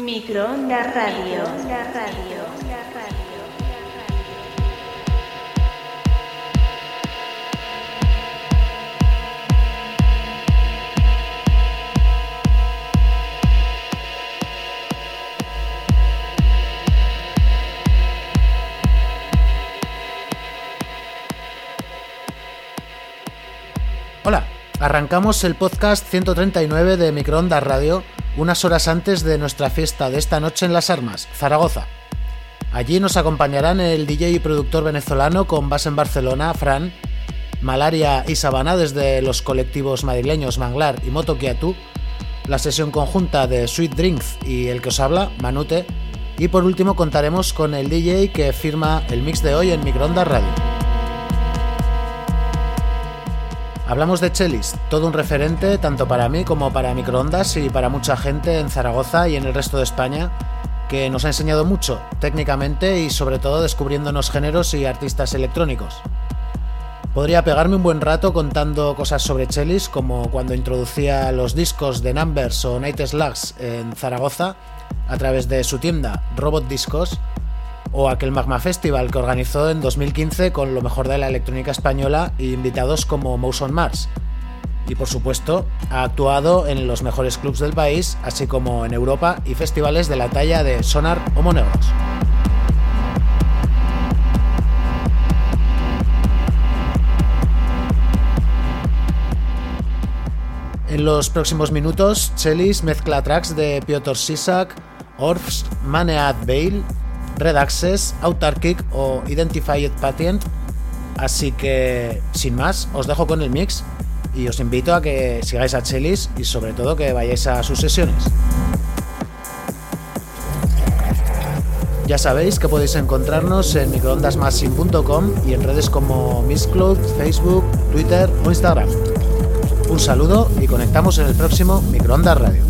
Microondas Radio. Radio. Radio. Hola, arrancamos el podcast 139 de Microondas Radio unas horas antes de nuestra fiesta de esta noche en Las Armas, Zaragoza. Allí nos acompañarán el DJ y productor venezolano con base en Barcelona, Fran, Malaria y Sabana desde los colectivos madrileños Manglar y Moto Kiatu, la sesión conjunta de Sweet Drinks y el que os habla, Manute, y por último contaremos con el DJ que firma el mix de hoy en Microondas Radio. Hablamos de Chelis, todo un referente tanto para mí como para microondas y para mucha gente en Zaragoza y en el resto de España, que nos ha enseñado mucho técnicamente y sobre todo descubriéndonos géneros y artistas electrónicos. Podría pegarme un buen rato contando cosas sobre Chelis, como cuando introducía los discos de Numbers o Night Slugs en Zaragoza a través de su tienda Robot Discos, o aquel Magma Festival que organizó en 2015 con lo mejor de la electrónica española e invitados como Mouse Mars. Y por supuesto, ha actuado en los mejores clubs del país, así como en Europa y festivales de la talla de Sonar o Monegros. En los próximos minutos, Chelis mezcla tracks de Piotr Sisak, Orfs, Maneat Bale, Red Access, Autarkic o Identified Patent. Así que, sin más, os dejo con el mix y os invito a que sigáis a Chelis y sobre todo que vayáis a sus sesiones. Ya sabéis que podéis encontrarnos en microondasmassin.com y en redes como Mixcloud, Facebook, Twitter o Instagram. Un saludo y conectamos en el próximo Microondas Radio.